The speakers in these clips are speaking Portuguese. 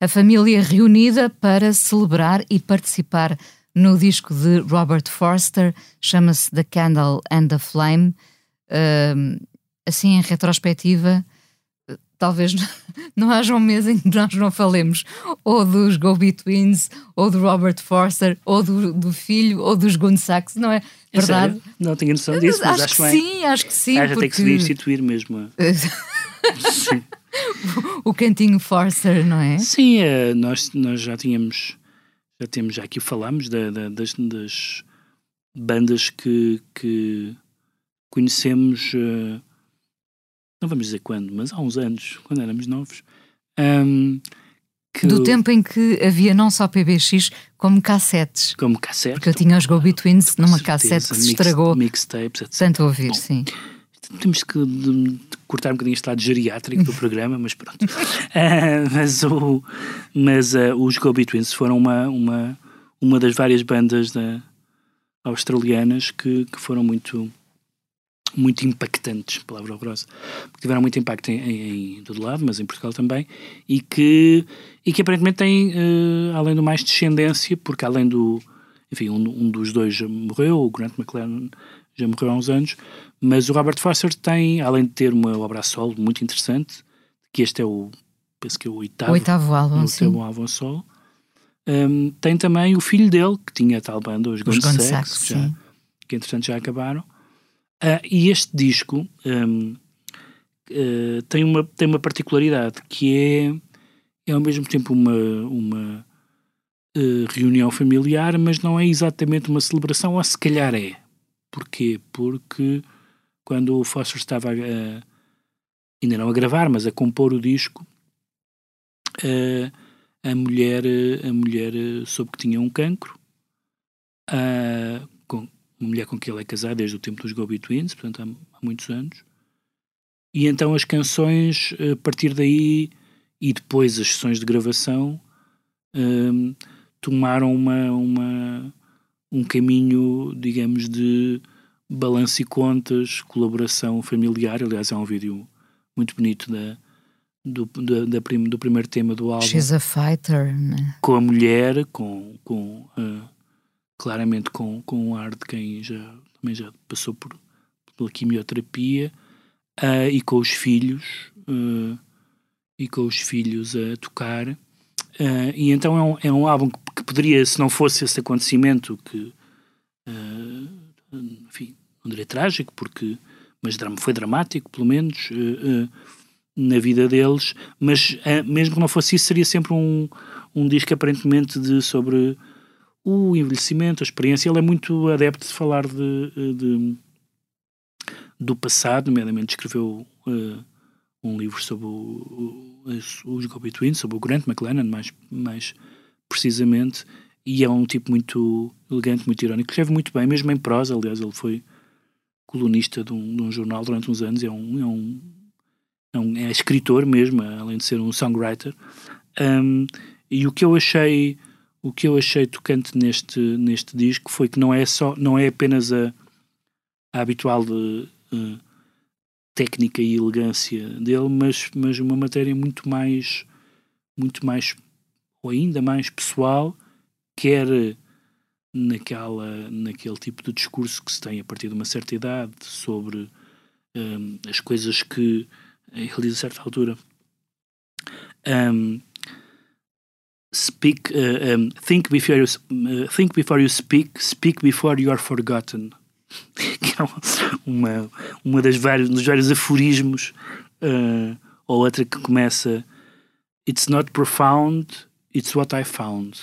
a família reunida para celebrar e participar no disco de Robert Forster, chama-se The Candle and the Flame. Assim, em retrospectiva, talvez não haja um mês em que nós não falemos ou dos Go Betweens, ou do Robert Forster, ou do, do filho, ou dos Gunsax, não é verdade? Sério? Não tinha noção disso, mas acho, acho que bem. sim, acho que sim. Ah, já porque... tem que se substituir mesmo. sim. o cantinho Forster, não é? Sim, é, nós, nós já tínhamos, já temos, já aqui falámos da, da, das, das, bandas que, que conhecemos, uh, não vamos dizer quando, mas há uns anos, quando éramos novos. Um, Do tempo em que havia não só PBX, como cassetes. Como cassetes. Porque eu tinha os Go Betweens numa certeza, cassete que se mix, estragou. Mixtapes, etc. Tanto ouvir, Bom, sim. Temos que de, de cortar um bocadinho o estado geriátrico do programa, mas pronto. uh, mas o, mas uh, os Go Betweens foram uma, uma, uma das várias bandas da, australianas que, que foram muito muito impactantes, palavra horrorosa, que tiveram muito impacto em, em, em todo lado, mas em Portugal também, e que, e que aparentemente têm, uh, além do mais, descendência, porque além do, enfim, um, um, dos dois morreu, o Grant McLaren já morreu há uns anos, mas o Robert Foster tem, além de ter uma obra a solo muito interessante, que este é o, penso que é o oitavo, o oitavo álbum, o oitavo álbum solo, um, tem também o filho dele, que tinha a tal banda, os, os Gun Sex, que, já, que entretanto já acabaram, Uh, e este disco um, uh, tem, uma, tem uma particularidade que é, é ao mesmo tempo uma, uma uh, reunião familiar, mas não é exatamente uma celebração, ou se calhar é. Porquê? Porque quando o Foster estava a, ainda não a gravar, mas a compor o disco, a mulher, a mulher soube que tinha um cancro. com, uma mulher com quem ele é casado desde o tempo dos Go Betweens, portanto há, há, muitos anos. E então as canções, a partir daí, e depois as sessões de gravação, tomaram uma, uma, um caminho, digamos, de balanço e contas, colaboração familiar. Aliás, é um vídeo muito bonito da, do, da, da prim, do primeiro tema do álbum. She's a fighter, né? Com a mulher, com. com uh, claramente com, com um ar de quem já, também já passou por, pela quimioterapia uh, e com os filhos uh, e com os filhos a tocar e então é um, é um álbum que, que, poderia, se não fosse esse acontecimento que enfim, não diria trágico porque, mas foi dramático pelo menos na vida deles, mas mesmo que não fosse isso seria sempre um, um disco aparentemente de sobre o envelhecimento, a experiência, ele é muito adepto de falar de, de do passado, nomeadamente escreveu uh, um livro sobre o, o, os Go Between, sobre o Grant McLennan, mais, mais precisamente, e é um tipo muito elegante, muito irónico, escreve muito bem, mesmo em prosa, aliás, ele foi colunista de um, de um jornal durante uns anos, é um, é um, é, um, é escritor mesmo, além de ser um songwriter, um, e o que eu achei o que eu achei tocante neste, neste disco foi que não é só não é apenas a, a habitual de, uh, técnica e elegância dele, mas, mas uma matéria muito mais muito mais ou ainda mais pessoal, quer naquela, naquele tipo de discurso que se tem a partir de uma certa idade sobre um, as coisas que ele diz a certa altura um, speak, uh, um, think before you uh, think before you speak, speak before you are forgotten. que é uma, uma das vários, dos vários aforismos, uh, ou outra que começa It's not profound, it's what I found.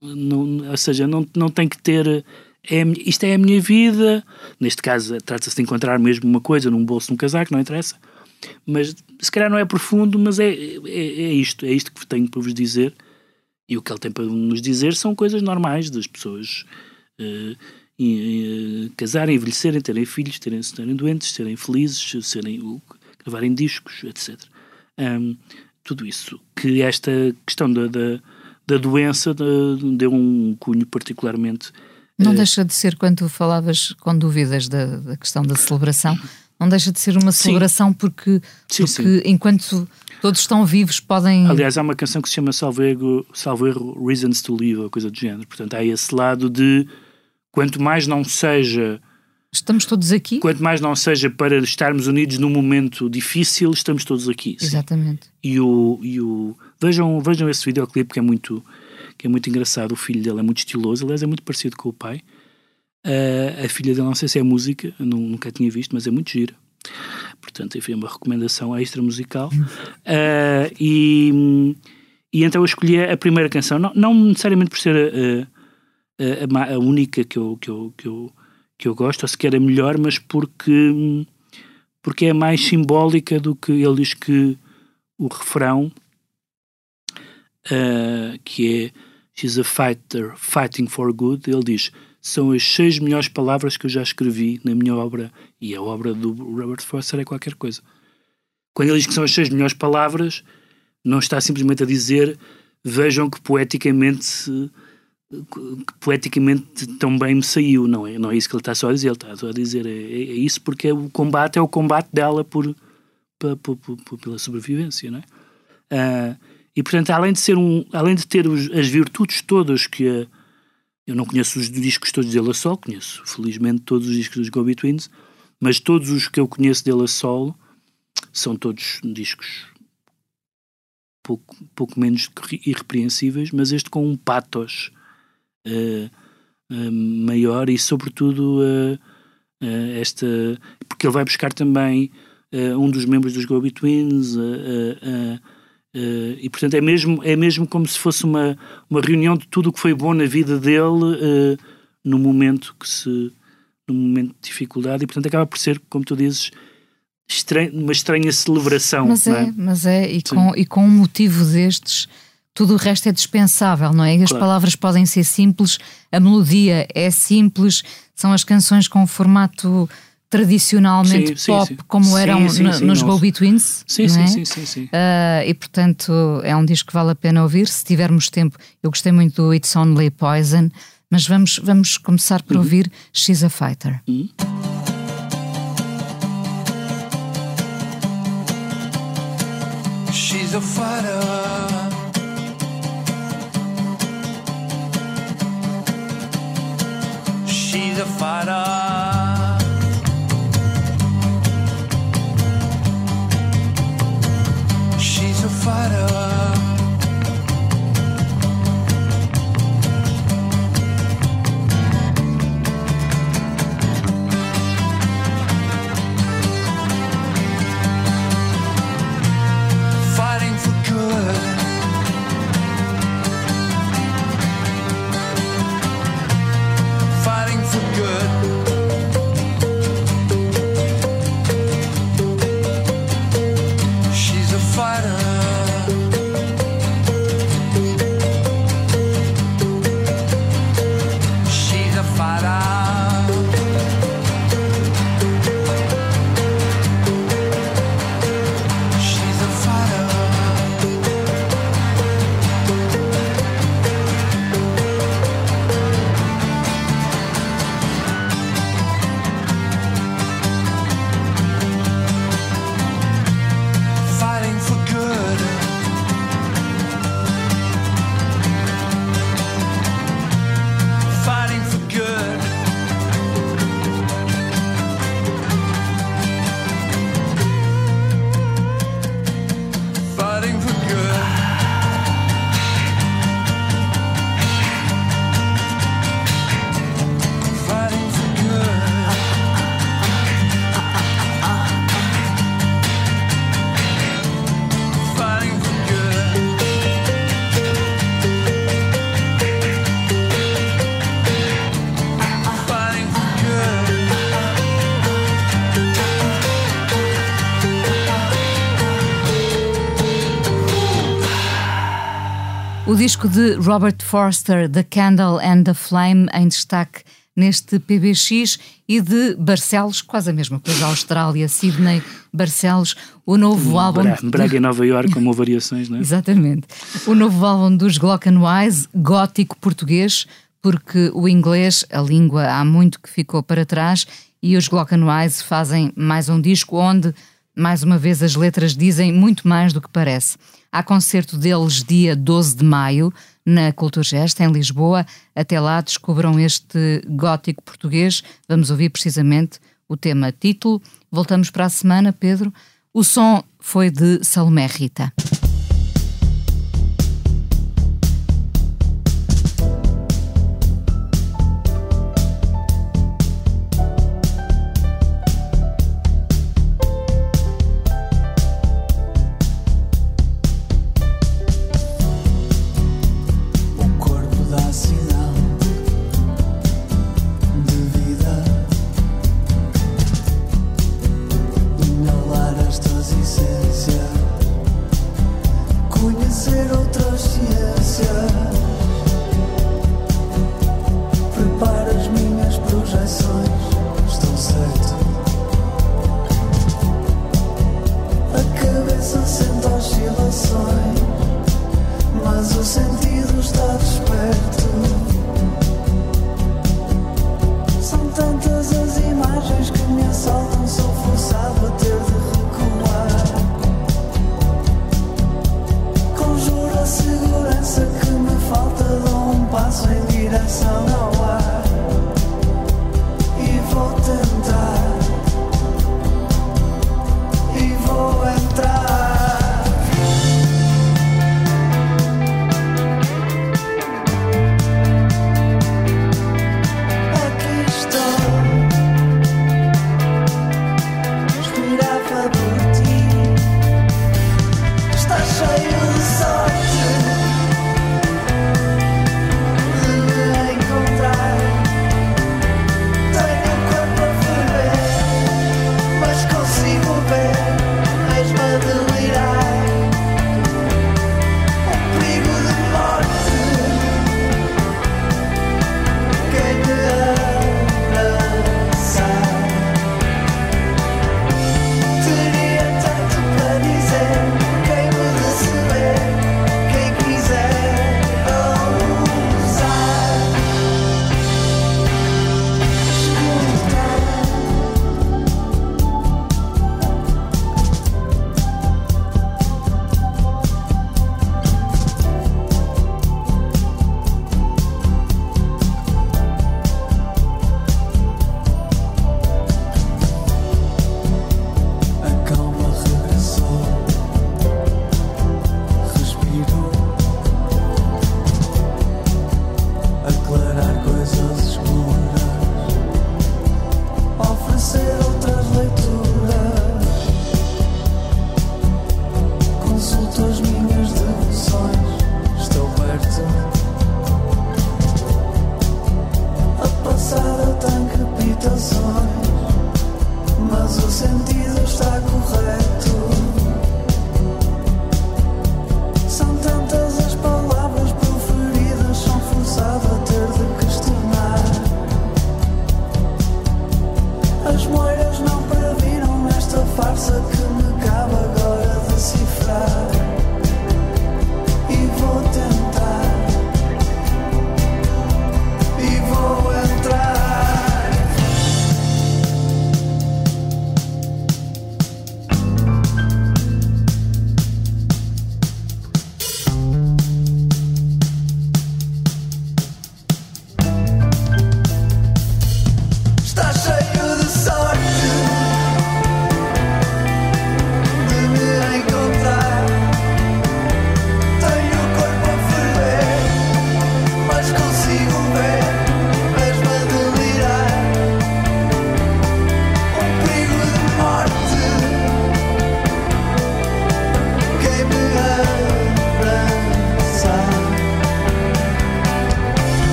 Não, ou seja, não, não tem que ter. É, isto é a minha vida. Neste caso, trata-se de encontrar mesmo uma coisa num bolso, num casaco, não interessa. Mas se calhar não é profundo, mas é, é, é isto, é isto que tenho para vos dizer. E o que ele tem para nos dizer são coisas normais das pessoas uh, e, uh, casarem, envelhecerem, terem filhos, terem, serem doentes, serem felizes, serem, gravarem discos, etc. Um, tudo isso. Que esta questão da, da, da doença deu um cunho particularmente. Não deixa de ser, quando tu falavas com dúvidas da, da questão da celebração, não deixa de ser uma celebração sim. porque, sim, porque sim. enquanto todos estão vivos podem. Aliás, há uma canção que se chama Salvo Erro, Salvo Erro Reasons to Live, ou coisa do género. Portanto, há esse lado de quanto mais não seja. Estamos todos aqui. Quanto mais não seja para estarmos unidos num momento difícil, estamos todos aqui. Exatamente. E o, e o vejam, vejam esse videoclipe que é muito que é muito engraçado. O filho dele é muito estiloso, aliás, é muito parecido com o pai. Uh, a filha dele, não sei se é música, nunca tinha visto, mas é muito gira. Portanto, enfim, é uma recomendação extra musical. Uh, e, e então eu escolhi a primeira canção, não, não necessariamente por ser a, a, a, única que eu, que, eu, que, eu, que eu gosto, ou sequer a melhor, mas porque, porque é mais simbólica do que ele diz que o refrão, uh, que é She's a fighter fighting for good, ele diz são as seis melhores palavras que eu já escrevi na minha obra, e a obra do Robert Foster é qualquer coisa. Quando ele diz que são as seis melhores palavras, não está simplesmente a dizer vejam que poeticamente poeticamente tão bem me saiu, não é? Não é isso que ele está só a dizer, ele está só a dizer é, é, é isso porque é o combate é o combate dela por, por, por, por pela sobrevivência, não é? Uh, e portanto, além de ser um, além de ter os, as virtudes todas que a, eu não conheço os discos todos dele a solo, conheço felizmente todos os discos dos Gobi Twins, mas todos os que eu conheço dele a solo são todos discos pouco, pouco menos irrepreensíveis, mas este com um patos maior e sobretudo uh, esta porque ele vai buscar também um dos membros dos Gobi Twins Uh, e portanto é mesmo, é mesmo como se fosse uma, uma reunião de tudo o que foi bom na vida dele uh, no momento que se no momento de dificuldade e portanto acaba por ser, como tu dizes, estranho, uma estranha celebração. Mas é, é, mas é, e com, e com um motivo destes, tudo o resto é dispensável, não é? E as claro. palavras podem ser simples, a melodia é simples, são as canções com formato tradicionalmente sim, pop, sim, sim. como eram nos Bobby Twins. Sim, é? sim, sim, sim, sim. Uh, e portanto é um disco que vale a pena ouvir. Se tivermos tempo, eu gostei muito do It's Only Poison, mas vamos, vamos começar por uhum. ouvir She's a Fighter. Uhum. She's a fighter. A fighter. Disco de Robert Forster, The Candle and the Flame, em destaque neste PBX e de Barcelos, quase a mesma coisa, Austrália, Sydney, Barcelos, o novo álbum. Braga e Nova York, como variações, não é? Exatamente. O novo álbum dos Glockenwise, gótico português, porque o inglês, a língua, há muito que ficou para trás e os Glockenwise fazem mais um disco onde, mais uma vez, as letras dizem muito mais do que parece. Há concerto deles dia 12 de maio, na Culturgest, em Lisboa. Até lá descubram este gótico português. Vamos ouvir precisamente o tema título. Voltamos para a semana, Pedro. O som foi de Salomé Rita.